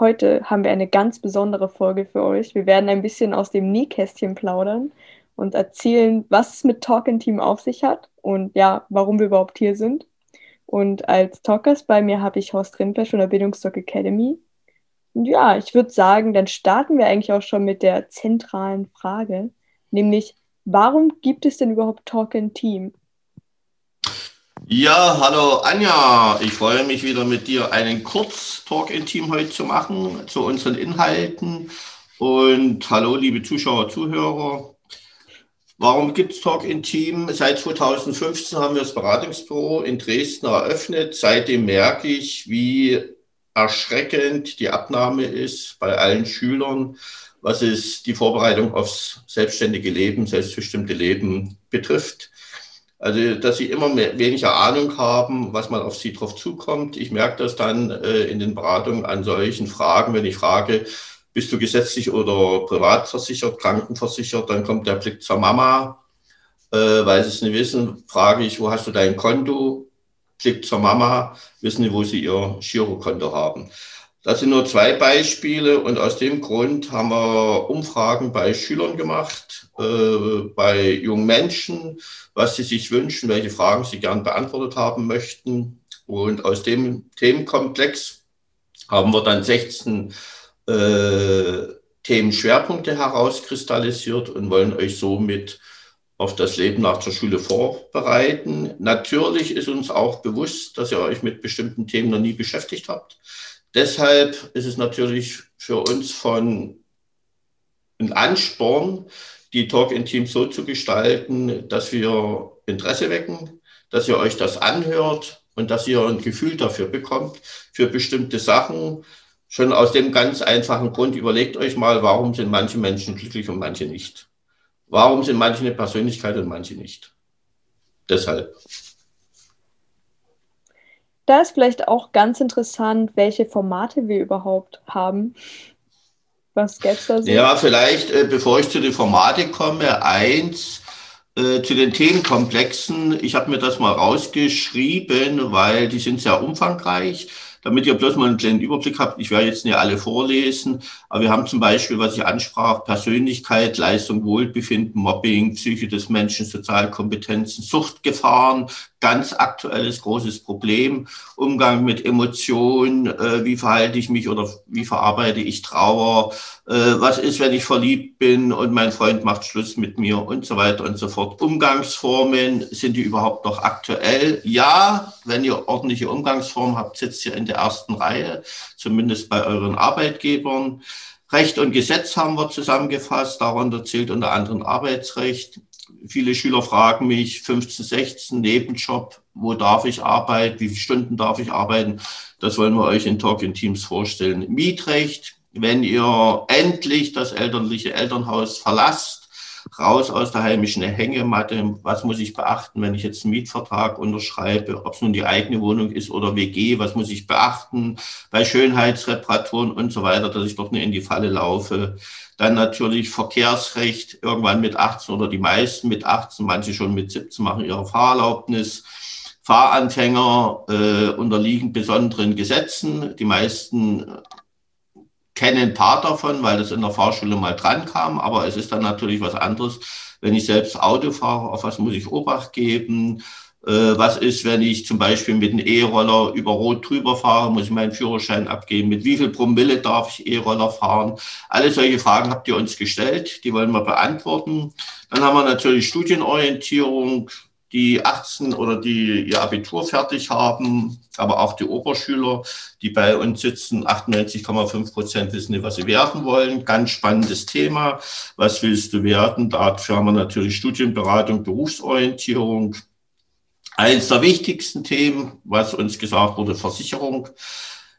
Heute haben wir eine ganz besondere Folge für euch. Wir werden ein bisschen aus dem Nähkästchen plaudern und erzählen, was es mit Talk in Team auf sich hat und ja, warum wir überhaupt hier sind. Und als Talkers bei mir habe ich Horst Rindfleisch von der Bildungsdoc Academy. Und ja, ich würde sagen, dann starten wir eigentlich auch schon mit der zentralen Frage, nämlich, warum gibt es denn überhaupt Talk in Team? Ja, hallo Anja. Ich freue mich wieder mit dir einen Kurz-Talk in Team heute zu machen zu unseren Inhalten. Und hallo, liebe Zuschauer, Zuhörer. Warum gibt es Talk in Team? Seit 2015 haben wir das Beratungsbüro in Dresden eröffnet. Seitdem merke ich, wie erschreckend die Abnahme ist bei allen Schülern, was es die Vorbereitung aufs selbstständige Leben, selbstbestimmte Leben betrifft. Also, dass sie immer mehr, weniger Ahnung haben, was mal auf sie drauf zukommt. Ich merke das dann äh, in den Beratungen an solchen Fragen, wenn ich frage, bist du gesetzlich oder privat versichert, krankenversichert, dann kommt der Blick zur Mama, äh, weil sie es nicht wissen, frage ich, wo hast du dein Konto? Blick zur Mama, wissen die, wo sie ihr Girokonto haben. Das sind nur zwei Beispiele und aus dem Grund haben wir Umfragen bei Schülern gemacht, äh, bei jungen Menschen, was sie sich wünschen, welche Fragen sie gern beantwortet haben möchten. Und aus dem Themenkomplex haben wir dann 16 äh, Themenschwerpunkte herauskristallisiert und wollen euch somit auf das Leben nach der Schule vorbereiten. Natürlich ist uns auch bewusst, dass ihr euch mit bestimmten Themen noch nie beschäftigt habt. Deshalb ist es natürlich für uns von ein Ansporn, die Talk in Team so zu gestalten, dass wir Interesse wecken, dass ihr euch das anhört und dass ihr ein Gefühl dafür bekommt, für bestimmte Sachen. Schon aus dem ganz einfachen Grund, überlegt euch mal, warum sind manche Menschen glücklich und manche nicht? Warum sind manche eine Persönlichkeit und manche nicht? Deshalb. Da ist vielleicht auch ganz interessant, welche Formate wir überhaupt haben. Was gäbe es da so? Ja, vielleicht, äh, bevor ich zu den Formaten komme, eins äh, zu den Themenkomplexen. Ich habe mir das mal rausgeschrieben, weil die sind sehr umfangreich damit ihr bloß mal einen kleinen Überblick habt. Ich werde jetzt nicht alle vorlesen, aber wir haben zum Beispiel, was ich ansprach, Persönlichkeit, Leistung, Wohlbefinden, Mobbing, Psyche des Menschen, Sozialkompetenzen, Suchtgefahren, ganz aktuelles großes Problem, Umgang mit Emotionen, äh, wie verhalte ich mich oder wie verarbeite ich Trauer, äh, was ist, wenn ich verliebt bin und mein Freund macht Schluss mit mir und so weiter und so fort. Umgangsformen, sind die überhaupt noch aktuell? Ja, wenn ihr ordentliche Umgangsformen habt, sitzt ihr in der ersten Reihe, zumindest bei euren Arbeitgebern. Recht und Gesetz haben wir zusammengefasst, darunter zählt unter anderem Arbeitsrecht, viele Schüler fragen mich, 15, 16, Nebenjob, wo darf ich arbeiten, wie viele Stunden darf ich arbeiten? Das wollen wir euch in Talk in Teams vorstellen. Mietrecht, wenn ihr endlich das elterliche Elternhaus verlasst, raus aus der heimischen Hängematte. Was muss ich beachten, wenn ich jetzt einen Mietvertrag unterschreibe, ob es nun die eigene Wohnung ist oder WG? Was muss ich beachten bei Schönheitsreparaturen und so weiter, dass ich doch nicht in die Falle laufe? Dann natürlich Verkehrsrecht, irgendwann mit 18 oder die meisten mit 18, manche schon mit 17 machen ihre Fahrerlaubnis. Fahranfänger äh, unterliegen besonderen Gesetzen. Die meisten kenne ein paar davon, weil das in der Fahrschule mal dran kam, aber es ist dann natürlich was anderes, wenn ich selbst Auto fahre, auf was muss ich Obacht geben, äh, was ist, wenn ich zum Beispiel mit einem E-Roller über Rot drüber fahre, muss ich meinen Führerschein abgeben, mit wie viel Promille darf ich E-Roller fahren. Alle solche Fragen habt ihr uns gestellt, die wollen wir beantworten. Dann haben wir natürlich Studienorientierung, die 18 oder die ihr Abitur fertig haben, aber auch die Oberschüler, die bei uns sitzen, 98,5 Prozent wissen nicht, was sie werden wollen. Ganz spannendes Thema. Was willst du werden? Dafür haben wir natürlich Studienberatung, Berufsorientierung. Eines der wichtigsten Themen, was uns gesagt wurde, Versicherung.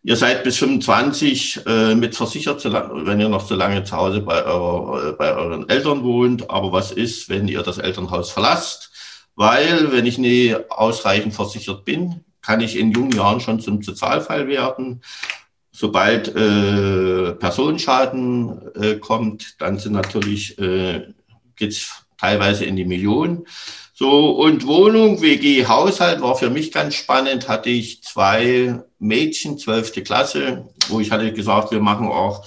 Ihr seid bis 25 äh, mit versichert, wenn ihr noch so lange zu Hause bei, eurer, äh, bei euren Eltern wohnt. Aber was ist, wenn ihr das Elternhaus verlasst? Weil, wenn ich nie ausreichend versichert bin, kann ich in jungen Jahren schon zum Sozialfall werden. Sobald äh, Personenschaden äh, kommt, dann sind natürlich, äh, geht teilweise in die Millionen. So, und Wohnung, WG, Haushalt war für mich ganz spannend. Hatte ich zwei Mädchen, zwölfte Klasse, wo ich hatte gesagt, wir machen auch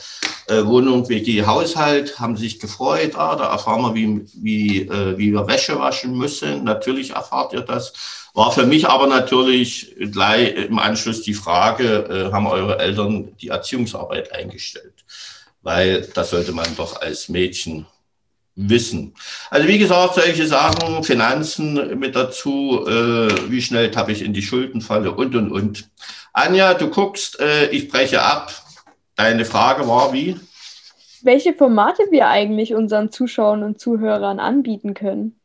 äh, Wohnung, WG, Haushalt, haben sich gefreut. Ah, da erfahren wir, wie, wie, äh, wie wir Wäsche waschen müssen. Natürlich erfahrt ihr das. War für mich aber natürlich gleich im Anschluss die Frage, äh, haben eure Eltern die Erziehungsarbeit eingestellt? Weil das sollte man doch als Mädchen wissen. Also wie gesagt, solche Sachen, Finanzen mit dazu, äh, wie schnell tappe ich in die Schuldenfalle und, und, und. Anja, du guckst, äh, ich breche ab. Deine Frage war wie? Welche Formate wir eigentlich unseren Zuschauern und Zuhörern anbieten können?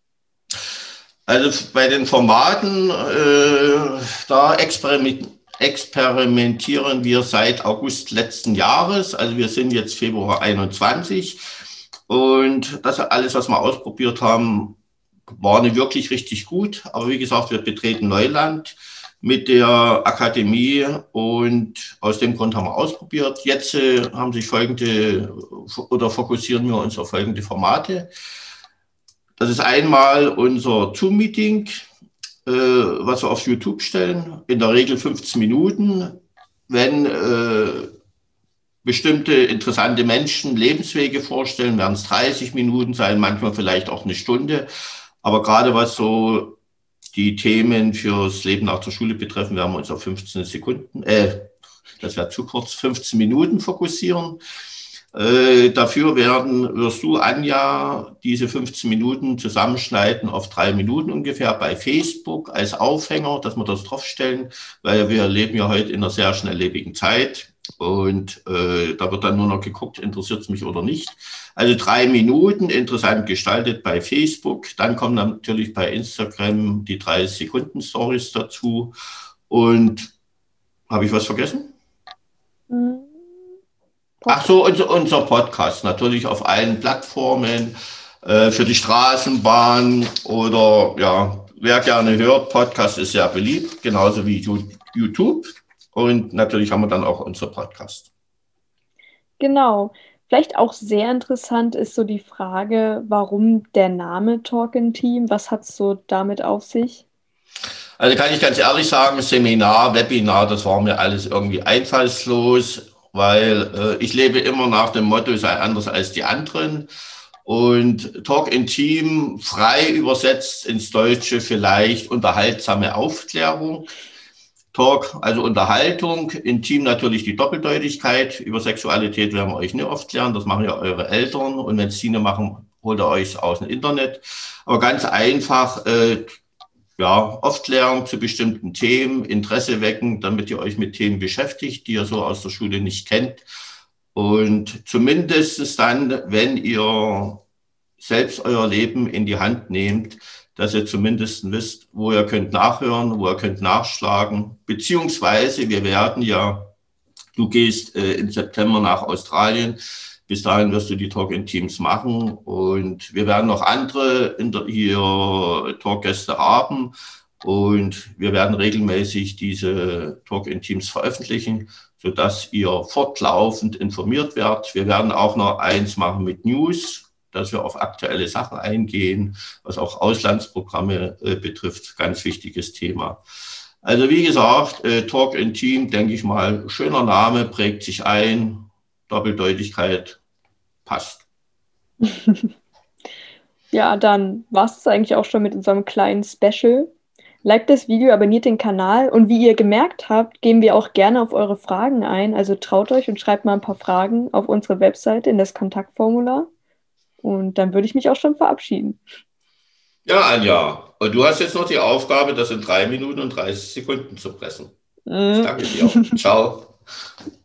Also bei den Formaten, äh, da experimentieren wir seit August letzten Jahres. Also wir sind jetzt Februar 21 und das alles, was wir ausprobiert haben, war nicht wirklich richtig gut. Aber wie gesagt, wir betreten Neuland mit der Akademie und aus dem Grund haben wir ausprobiert. Jetzt äh, haben sich folgende oder fokussieren wir uns auf folgende Formate. Das ist einmal unser Zoom-Meeting, äh, was wir auf YouTube stellen, in der Regel 15 Minuten. Wenn äh, bestimmte interessante Menschen Lebenswege vorstellen, werden es 30 Minuten sein, manchmal vielleicht auch eine Stunde. Aber gerade was so die Themen fürs Leben nach der Schule betreffen, werden wir uns auf 15 Sekunden, äh, das wäre zu kurz, 15 Minuten fokussieren. Äh, dafür werden, wirst du, Anja, diese 15 Minuten zusammenschneiden auf drei Minuten ungefähr bei Facebook als Aufhänger, dass wir das draufstellen, weil wir leben ja heute in einer sehr schnelllebigen Zeit. Und äh, da wird dann nur noch geguckt, interessiert es mich oder nicht. Also drei Minuten, interessant gestaltet bei Facebook. Dann kommen natürlich bei Instagram die 30 Sekunden Stories dazu. Und habe ich was vergessen? Mhm. Ach so, unser, unser Podcast natürlich auf allen Plattformen äh, für die Straßenbahn oder ja, wer gerne hört, Podcast ist sehr beliebt, genauso wie YouTube. Und natürlich haben wir dann auch unser Podcast. Genau. Vielleicht auch sehr interessant ist so die Frage, warum der Name Talking Team? Was hat es so damit auf sich? Also kann ich ganz ehrlich sagen, Seminar, Webinar, das war mir alles irgendwie einfallslos, weil äh, ich lebe immer nach dem Motto, sei anders als die anderen. Und Talk in Team, frei übersetzt ins Deutsche vielleicht unterhaltsame Aufklärung. Talk, also Unterhaltung, intim natürlich die Doppeldeutigkeit. Über Sexualität werden wir euch nicht oft lernen, das machen ja eure Eltern. Und wenn es nicht machen, holt ihr euch aus dem Internet. Aber ganz einfach, äh, ja, Aufklärung zu bestimmten Themen, Interesse wecken, damit ihr euch mit Themen beschäftigt, die ihr so aus der Schule nicht kennt. Und zumindest dann, wenn ihr selbst euer Leben in die Hand nehmt, dass ihr zumindest wisst, wo ihr könnt nachhören, wo ihr könnt nachschlagen. Beziehungsweise wir werden ja, du gehst äh, im September nach Australien. Bis dahin wirst du die Talk-in-Teams machen und wir werden noch andere hier Talk-Gäste haben und wir werden regelmäßig diese Talk-in-Teams veröffentlichen, sodass ihr fortlaufend informiert werdet. Wir werden auch noch eins machen mit News, dass wir auf aktuelle Sachen eingehen, was auch Auslandsprogramme äh, betrifft. Ganz wichtiges Thema. Also wie gesagt, äh, Talk in Team, denke ich mal, schöner Name, prägt sich ein, Doppeldeutigkeit passt. ja, dann war es eigentlich auch schon mit unserem kleinen Special. Liked das Video, abonniert den Kanal und wie ihr gemerkt habt, gehen wir auch gerne auf eure Fragen ein. Also traut euch und schreibt mal ein paar Fragen auf unsere Webseite in das Kontaktformular. Und dann würde ich mich auch schon verabschieden. Ja, Anja. Und du hast jetzt noch die Aufgabe, das in drei Minuten und 30 Sekunden zu pressen. Mhm. Ich danke dir. Ciao.